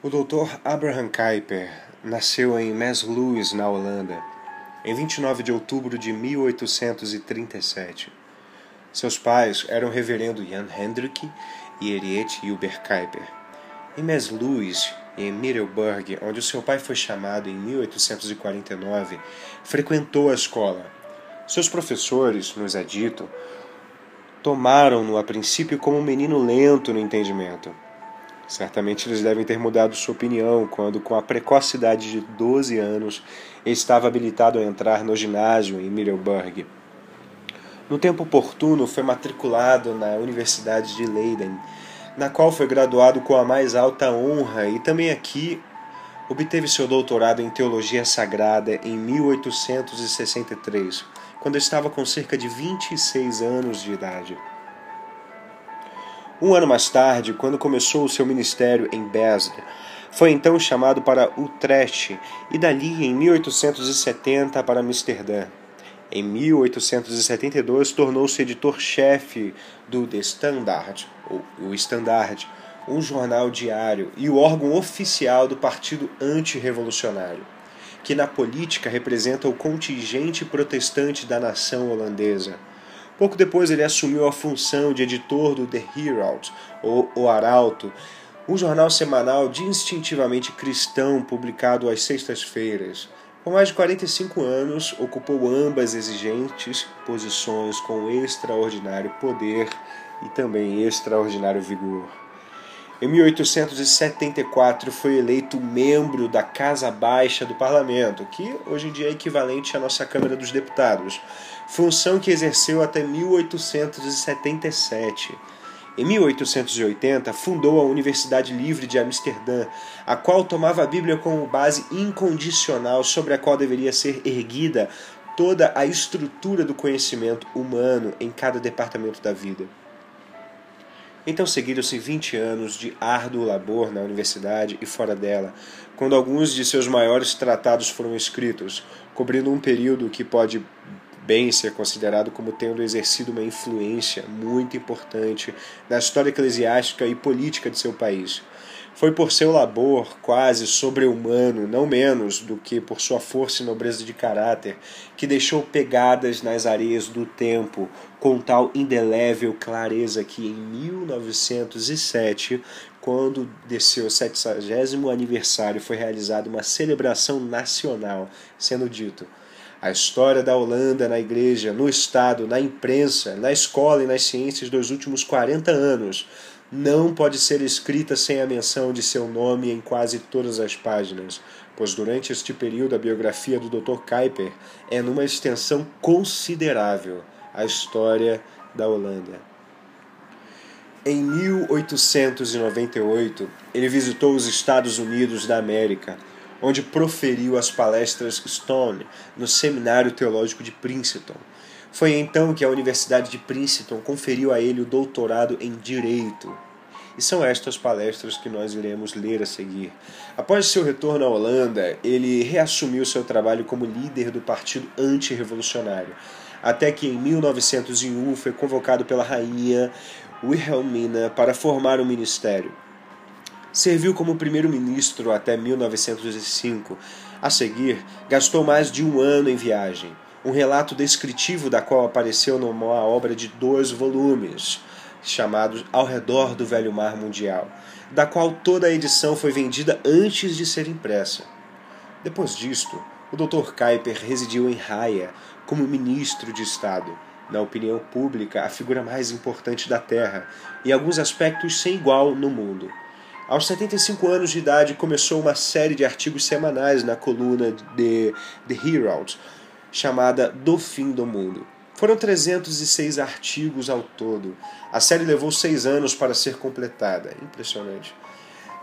O Dr. Abraham Kuyper nasceu em Maasluis, na Holanda, em 29 de outubro de 1837. Seus pais eram o reverendo Jan Hendrik e Henriette Hilbert Kuyper. Em Maasluis e em Middelburg, onde seu pai foi chamado em 1849, frequentou a escola. Seus professores, nos é dito, tomaram-no a princípio como um menino lento no entendimento Certamente eles devem ter mudado sua opinião quando, com a precocidade de 12 anos, estava habilitado a entrar no ginásio em Middelburg. No tempo oportuno, foi matriculado na Universidade de Leiden, na qual foi graduado com a mais alta honra e também aqui obteve seu doutorado em Teologia Sagrada em 1863, quando estava com cerca de 26 anos de idade. Um ano mais tarde, quando começou o seu ministério em Besd, foi então chamado para Utrecht e dali em 1870 para Amsterdã. Em 1872 tornou-se editor-chefe do The Standard, ou o Standard, um jornal diário e o órgão oficial do Partido Antirrevolucionário, que na política representa o contingente protestante da nação holandesa. Pouco depois ele assumiu a função de editor do The Herald, ou O Arauto, um jornal semanal distintivamente cristão publicado às sextas-feiras. Com mais de 45 anos, ocupou ambas exigentes posições com extraordinário poder e também extraordinário vigor. Em 1874 foi eleito membro da Casa Baixa do Parlamento, que hoje em dia é equivalente à nossa Câmara dos Deputados, função que exerceu até 1877. Em 1880, fundou a Universidade Livre de Amsterdã, a qual tomava a Bíblia como base incondicional sobre a qual deveria ser erguida toda a estrutura do conhecimento humano em cada departamento da vida. Então seguiram-se 20 anos de árduo labor na universidade e fora dela, quando alguns de seus maiores tratados foram escritos, cobrindo um período que pode bem ser considerado como tendo exercido uma influência muito importante na história eclesiástica e política de seu país. Foi por seu labor quase sobre-humano, não menos do que por sua força e nobreza de caráter, que deixou pegadas nas areias do tempo com tal indelével clareza que em 1907, quando de seu 70 aniversário foi realizada uma celebração nacional, sendo dito: a história da Holanda na igreja, no Estado, na imprensa, na escola e nas ciências dos últimos 40 anos não pode ser escrita sem a menção de seu nome em quase todas as páginas, pois durante este período a biografia do Dr. Kuyper é numa extensão considerável a história da Holanda. Em 1898, ele visitou os Estados Unidos da América, onde proferiu as palestras Stone no Seminário Teológico de Princeton foi então que a Universidade de Princeton conferiu a ele o doutorado em Direito. E são estas palestras que nós iremos ler a seguir. Após seu retorno à Holanda, ele reassumiu seu trabalho como líder do Partido Antirrevolucionário, até que em 1901 foi convocado pela rainha Wilhelmina para formar um ministério. Serviu como primeiro-ministro até 1905. A seguir, gastou mais de um ano em viagem um relato descritivo da qual apareceu numa obra de dois volumes, chamado Ao Redor do Velho Mar Mundial, da qual toda a edição foi vendida antes de ser impressa. Depois disto, o Dr. Kuyper residiu em Haia como ministro de Estado, na opinião pública a figura mais importante da Terra e alguns aspectos sem igual no mundo. Aos 75 anos de idade, começou uma série de artigos semanais na coluna de The Herald, chamada Do Fim do Mundo. Foram 306 artigos ao todo. A série levou seis anos para ser completada. Impressionante.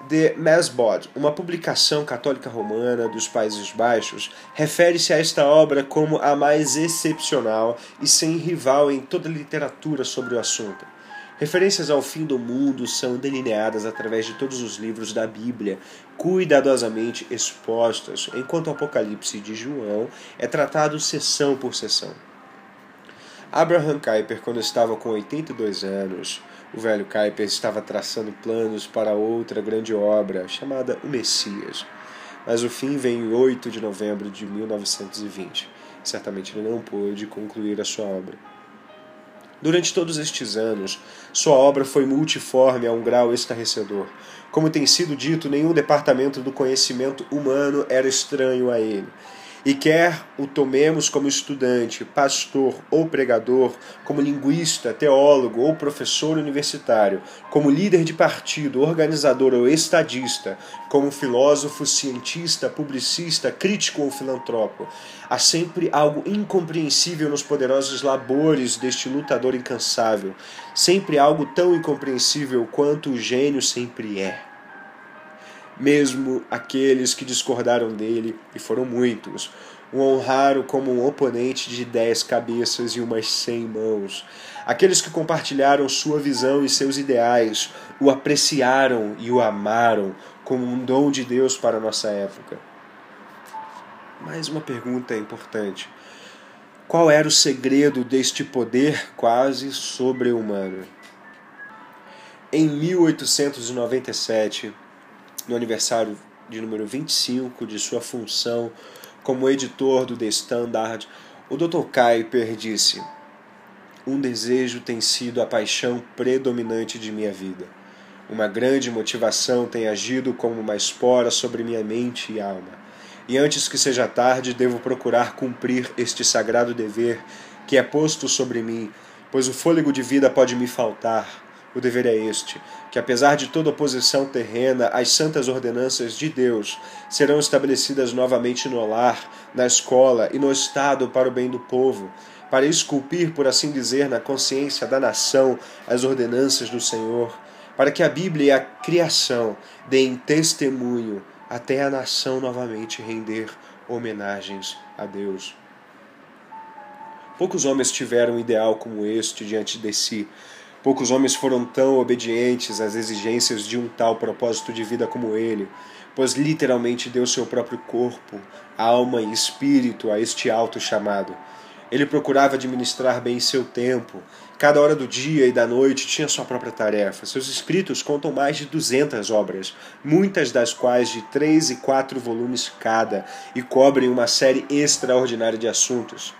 The Masbod, uma publicação católica romana dos Países Baixos, refere-se a esta obra como a mais excepcional e sem rival em toda a literatura sobre o assunto. Referências ao fim do mundo são delineadas através de todos os livros da Bíblia, cuidadosamente expostas, enquanto o Apocalipse de João é tratado sessão por sessão. Abraham Kuyper, quando estava com 82 anos, O velho Kuyper estava traçando planos para outra grande obra, chamada O Messias. Mas o fim veio em 8 de novembro de 1920. Certamente ele não pôde concluir a sua obra. Durante todos estes anos, sua obra foi multiforme a um grau estarrecedor. Como tem sido dito, nenhum departamento do conhecimento humano era estranho a ele. E quer o tomemos como estudante, pastor ou pregador, como linguista, teólogo ou professor universitário, como líder de partido, organizador ou estadista, como filósofo, cientista, publicista, crítico ou filantropo, há sempre algo incompreensível nos poderosos labores deste lutador incansável, sempre algo tão incompreensível quanto o gênio sempre é mesmo aqueles que discordaram dele, e foram muitos, o honraram como um oponente de dez cabeças e umas cem mãos. Aqueles que compartilharam sua visão e seus ideais, o apreciaram e o amaram como um dom de Deus para a nossa época. Mais uma pergunta importante. Qual era o segredo deste poder quase sobre-humano? Em 1897, no aniversário de número 25 de sua função como editor do The Standard, o Dr. Kuyper disse: Um desejo tem sido a paixão predominante de minha vida. Uma grande motivação tem agido como uma espora sobre minha mente e alma. E antes que seja tarde, devo procurar cumprir este sagrado dever que é posto sobre mim, pois o fôlego de vida pode me faltar o dever é este: que apesar de toda oposição terrena, as santas ordenanças de Deus serão estabelecidas novamente no lar, na escola e no Estado para o bem do povo, para esculpir, por assim dizer, na consciência da nação as ordenanças do Senhor, para que a Bíblia e a criação deem testemunho até a nação novamente render homenagens a Deus. Poucos homens tiveram um ideal como este diante de si, Poucos homens foram tão obedientes às exigências de um tal propósito de vida como ele, pois literalmente deu seu próprio corpo, alma e espírito a este alto chamado. Ele procurava administrar bem seu tempo. Cada hora do dia e da noite tinha sua própria tarefa. Seus escritos contam mais de 200 obras, muitas das quais de três e quatro volumes cada, e cobrem uma série extraordinária de assuntos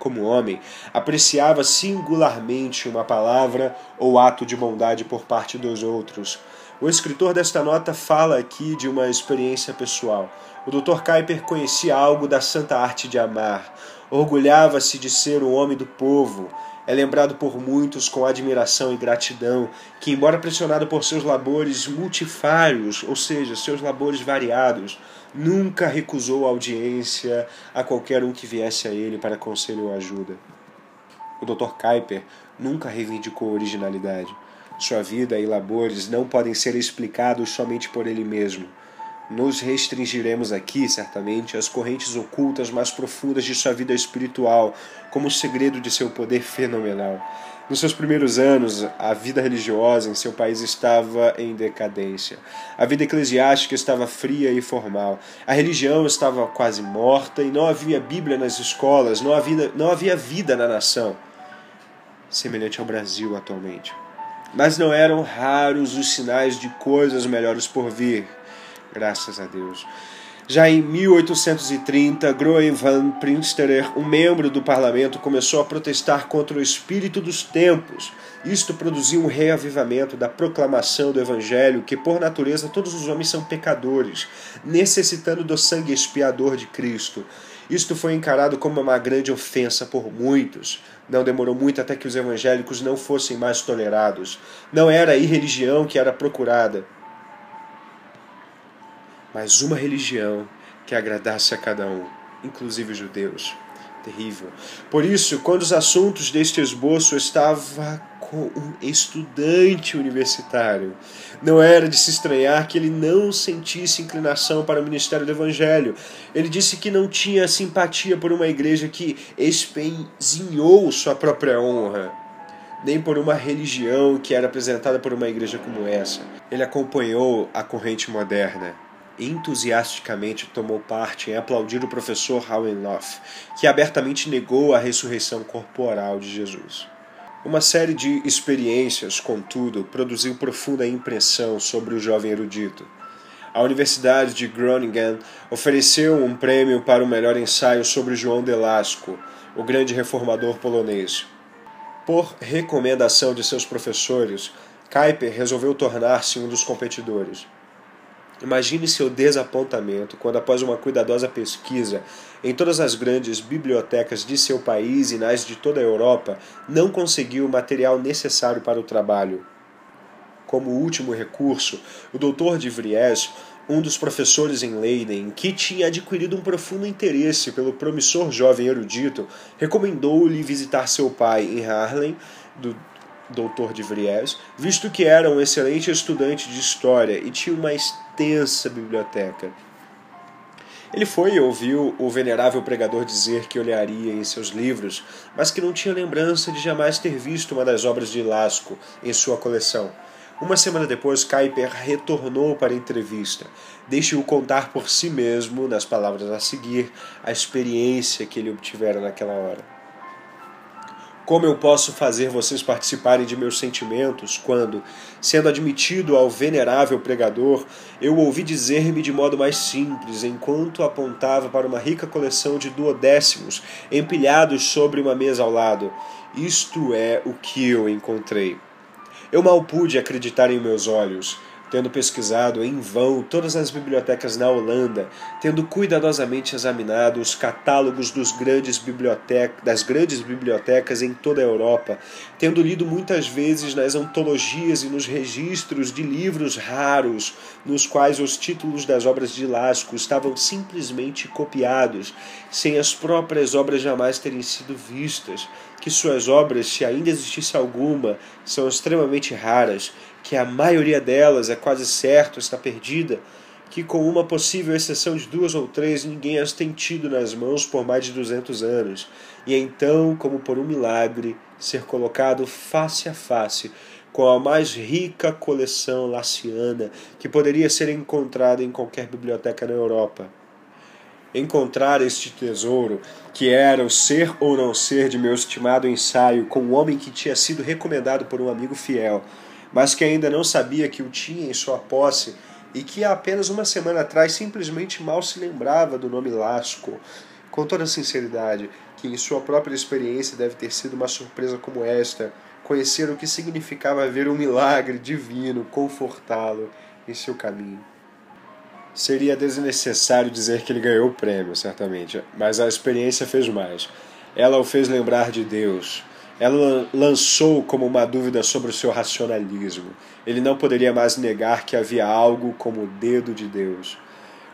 como homem, apreciava singularmente uma palavra ou ato de bondade por parte dos outros. O escritor desta nota fala aqui de uma experiência pessoal. O Dr. Kuyper conhecia algo da santa arte de amar. Orgulhava-se de ser um homem do povo. É lembrado por muitos com admiração e gratidão, que, embora pressionado por seus labores multifários, ou seja, seus labores variados, nunca recusou audiência a qualquer um que viesse a ele para conselho ou ajuda. O Dr. Kuyper nunca reivindicou originalidade. Sua vida e labores não podem ser explicados somente por ele mesmo. Nos restringiremos aqui, certamente, às correntes ocultas mais profundas de sua vida espiritual, como o segredo de seu poder fenomenal. Nos seus primeiros anos, a vida religiosa em seu país estava em decadência. A vida eclesiástica estava fria e formal. A religião estava quase morta e não havia Bíblia nas escolas, não havia, não havia vida na nação. Semelhante ao Brasil atualmente. Mas não eram raros os sinais de coisas melhores por vir. Graças a Deus. Já em 1830, Groen van Prinsterer, um membro do parlamento, começou a protestar contra o espírito dos tempos. Isto produziu um reavivamento da proclamação do evangelho, que por natureza todos os homens são pecadores, necessitando do sangue expiador de Cristo. Isto foi encarado como uma grande ofensa por muitos. Não demorou muito até que os evangélicos não fossem mais tolerados. Não era a irreligião que era procurada, mas uma religião que agradasse a cada um, inclusive os judeus. Terrível. Por isso, quando os assuntos deste esboço estava com um estudante universitário, não era de se estranhar que ele não sentisse inclinação para o ministério do evangelho. Ele disse que não tinha simpatia por uma igreja que espenzinhou sua própria honra nem por uma religião que era apresentada por uma igreja como essa. Ele acompanhou a corrente moderna entusiasticamente tomou parte em aplaudir o professor Howelloff, que abertamente negou a ressurreição corporal de Jesus. Uma série de experiências, contudo, produziu profunda impressão sobre o jovem erudito. A Universidade de Groningen ofereceu um prêmio para o melhor ensaio sobre João Delasco, o grande reformador polonês. Por recomendação de seus professores, Kuyper resolveu tornar-se um dos competidores. Imagine seu desapontamento quando, após uma cuidadosa pesquisa em todas as grandes bibliotecas de seu país e nas de toda a Europa, não conseguiu o material necessário para o trabalho. Como último recurso, o Dr. de Vries, um dos professores em Leiden, que tinha adquirido um profundo interesse pelo promissor jovem erudito, recomendou-lhe visitar seu pai em Haarlem, do doutor de Vries, visto que era um excelente estudante de história e tinha uma extensa biblioteca. Ele foi e ouviu o venerável pregador dizer que olharia em seus livros, mas que não tinha lembrança de jamais ter visto uma das obras de Lasco em sua coleção. Uma semana depois, Kuyper retornou para a entrevista. Deixe-o contar por si mesmo, nas palavras a seguir, a experiência que ele obtivera naquela hora. Como eu posso fazer vocês participarem de meus sentimentos quando, sendo admitido ao venerável pregador, eu ouvi dizer-me de modo mais simples, enquanto apontava para uma rica coleção de duodécimos empilhados sobre uma mesa ao lado: Isto é o que eu encontrei. Eu mal pude acreditar em meus olhos tendo pesquisado em vão todas as bibliotecas na Holanda, tendo cuidadosamente examinado os catálogos grandes das grandes bibliotecas em toda a Europa, tendo lido muitas vezes nas antologias e nos registros de livros raros, nos quais os títulos das obras de Lasco estavam simplesmente copiados, sem as próprias obras jamais terem sido vistas, que suas obras, se ainda existisse alguma, são extremamente raras, que a maioria delas é quase certo está perdida, que com uma possível exceção de duas ou três ninguém as tem tido nas mãos por mais de duzentos anos, e então, como por um milagre, ser colocado face a face com a mais rica coleção laciana que poderia ser encontrada em qualquer biblioteca na Europa. Encontrar este tesouro, que era o ser ou não ser de meu estimado ensaio com um homem que tinha sido recomendado por um amigo fiel, mas que ainda não sabia que o tinha em sua posse e que há apenas uma semana atrás simplesmente mal se lembrava do nome Lasco. Com toda sinceridade, que em sua própria experiência deve ter sido uma surpresa como esta, conhecer o que significava ver um milagre divino confortá-lo em seu caminho. Seria desnecessário dizer que ele ganhou o prêmio, certamente, mas a experiência fez mais. Ela o fez lembrar de Deus. Ela lançou como uma dúvida sobre o seu racionalismo. Ele não poderia mais negar que havia algo como o dedo de Deus.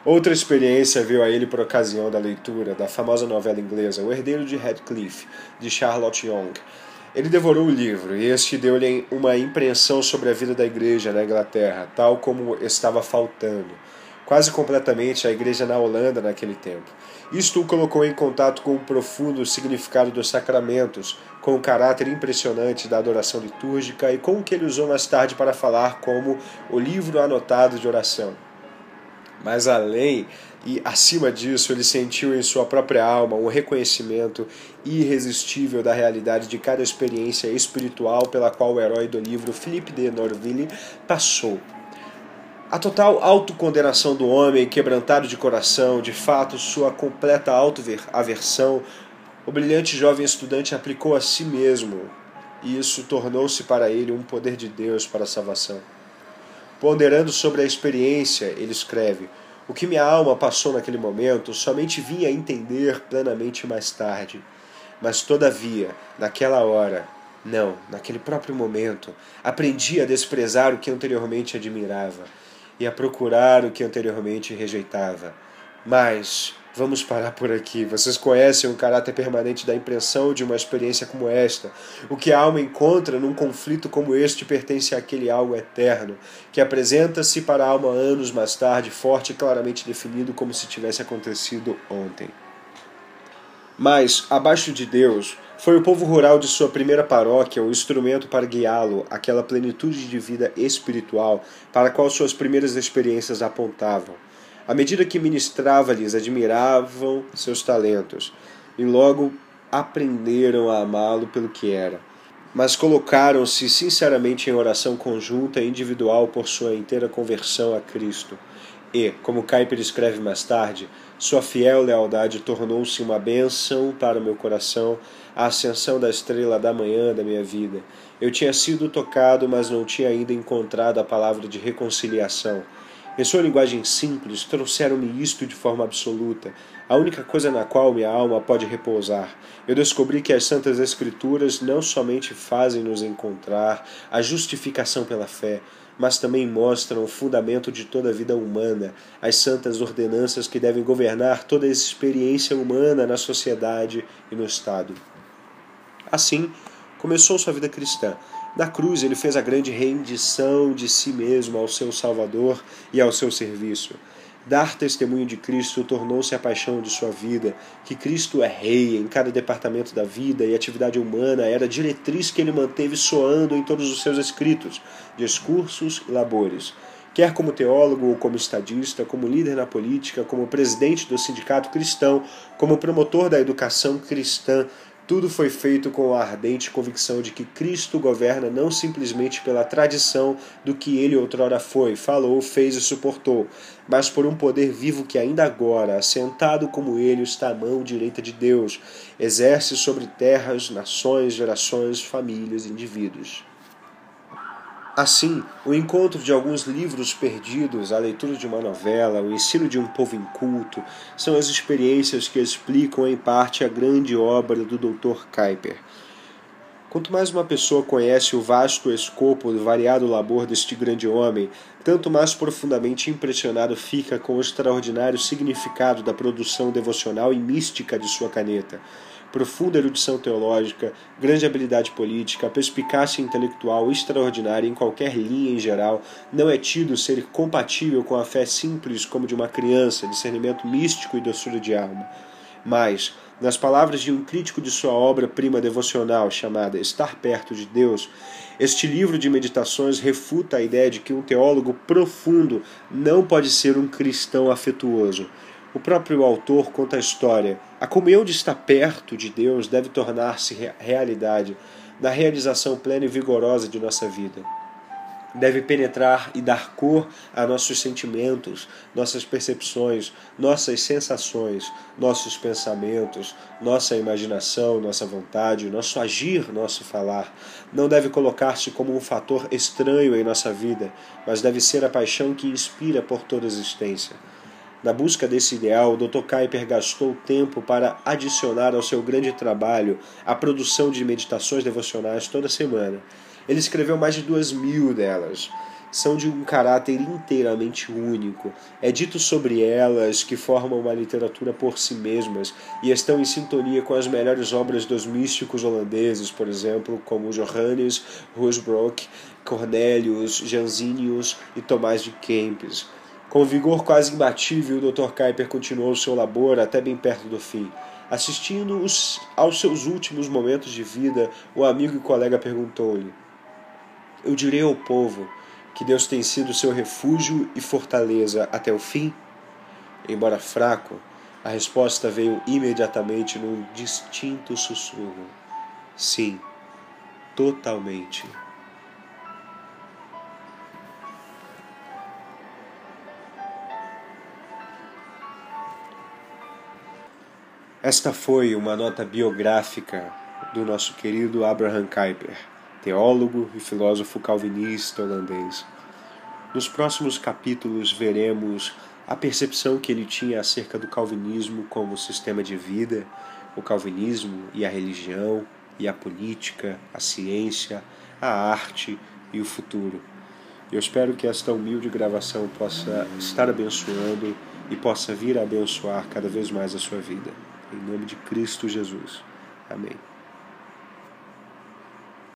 Outra experiência veio a ele por ocasião da leitura da famosa novela inglesa O Herdeiro de Radcliffe, de Charlotte Young. Ele devorou o livro e este deu-lhe uma impressão sobre a vida da igreja na Inglaterra, tal como estava faltando quase completamente a igreja na Holanda naquele tempo. Isto o colocou em contato com o profundo significado dos sacramentos, com o caráter impressionante da adoração litúrgica e com o que ele usou mais tarde para falar como o livro anotado de oração. Mas além e acima disso, ele sentiu em sua própria alma um reconhecimento irresistível da realidade de cada experiência espiritual pela qual o herói do livro, Philippe de Norville, passou a total autocondenação do homem, quebrantado de coração, de fato, sua completa autoaversão, o brilhante jovem estudante aplicou a si mesmo, e isso tornou-se para ele um poder de Deus para a salvação. Ponderando sobre a experiência, ele escreve: O que minha alma passou naquele momento somente vim a entender plenamente mais tarde. Mas, todavia, naquela hora, não, naquele próprio momento, aprendi a desprezar o que anteriormente admirava e a procurar o que anteriormente rejeitava. Mas vamos parar por aqui. Vocês conhecem o caráter permanente da impressão de uma experiência como esta. O que a alma encontra num conflito como este pertence àquele algo eterno, que apresenta-se para a alma anos mais tarde, forte e claramente definido como se tivesse acontecido ontem. Mas, abaixo de Deus, foi o povo rural de sua primeira paróquia o instrumento para guiá-lo àquela plenitude de vida espiritual para a qual suas primeiras experiências apontavam. À medida que ministrava-lhes, admiravam seus talentos e logo aprenderam a amá-lo pelo que era. mas colocaram-se sinceramente em oração conjunta e individual por sua inteira conversão a Cristo. E, como Kuyper escreve mais tarde, sua fiel lealdade tornou-se uma bênção para o meu coração, a ascensão da estrela da manhã da minha vida. Eu tinha sido tocado, mas não tinha ainda encontrado a palavra de reconciliação. Em sua linguagem simples, trouxeram-me isto de forma absoluta, a única coisa na qual minha alma pode repousar. Eu descobri que as Santas Escrituras não somente fazem nos encontrar a justificação pela fé, mas também mostram o fundamento de toda a vida humana, as santas ordenanças que devem governar toda a experiência humana na sociedade e no Estado. Assim, começou sua vida cristã na cruz, ele fez a grande rendição de si mesmo ao seu Salvador e ao seu serviço. Dar testemunho de Cristo tornou-se a paixão de sua vida, que Cristo é rei em cada departamento da vida e atividade humana era a diretriz que ele manteve soando em todos os seus escritos, discursos e labores. Quer como teólogo ou como estadista, como líder na política, como presidente do sindicato cristão, como promotor da educação cristã, tudo foi feito com a ardente convicção de que Cristo governa não simplesmente pela tradição do que ele outrora foi, falou, fez e suportou, mas por um poder vivo que ainda agora, assentado como ele, está à mão direita de Deus, exerce sobre terras, nações, gerações, famílias, indivíduos. Assim, o encontro de alguns livros perdidos, a leitura de uma novela, o ensino de um povo inculto, são as experiências que explicam em parte a grande obra do Dr. Kuyper. Quanto mais uma pessoa conhece o vasto escopo do variado labor deste grande homem, tanto mais profundamente impressionado fica com o extraordinário significado da produção devocional e mística de sua caneta profunda erudição teológica, grande habilidade política, perspicácia intelectual extraordinária em qualquer linha em geral, não é tido ser compatível com a fé simples como de uma criança, discernimento místico e doçura de alma. Mas, nas palavras de um crítico de sua obra-prima devocional chamada Estar Perto de Deus, este livro de meditações refuta a ideia de que um teólogo profundo não pode ser um cristão afetuoso. O próprio autor conta a história. A comunhão de estar perto de Deus deve tornar-se realidade na realização plena e vigorosa de nossa vida. Deve penetrar e dar cor a nossos sentimentos, nossas percepções, nossas sensações, nossos pensamentos, nossa imaginação, nossa vontade, nosso agir, nosso falar. Não deve colocar-se como um fator estranho em nossa vida, mas deve ser a paixão que inspira por toda a existência. Na busca desse ideal, Dr. Kuyper gastou tempo para adicionar ao seu grande trabalho a produção de meditações devocionais toda semana. Ele escreveu mais de duas mil delas. São de um caráter inteiramente único. É dito sobre elas que formam uma literatura por si mesmas e estão em sintonia com as melhores obras dos místicos holandeses, por exemplo, como Johannes Roosbrock, Cornelius Jansenius e Tomás de Kempis. Com vigor quase imbatível, o Dr. Kuiper continuou seu labor até bem perto do fim. Assistindo os, aos seus últimos momentos de vida, o amigo e colega perguntou-lhe: Eu direi ao povo que Deus tem sido seu refúgio e fortaleza até o fim? Embora fraco, a resposta veio imediatamente num distinto sussurro: Sim, totalmente. Esta foi uma nota biográfica do nosso querido Abraham Kuyper, teólogo e filósofo calvinista holandês. Nos próximos capítulos veremos a percepção que ele tinha acerca do calvinismo como sistema de vida, o calvinismo e a religião, e a política, a ciência, a arte e o futuro. Eu espero que esta humilde gravação possa estar abençoando e possa vir a abençoar cada vez mais a sua vida. Em nome de Cristo Jesus. Amém.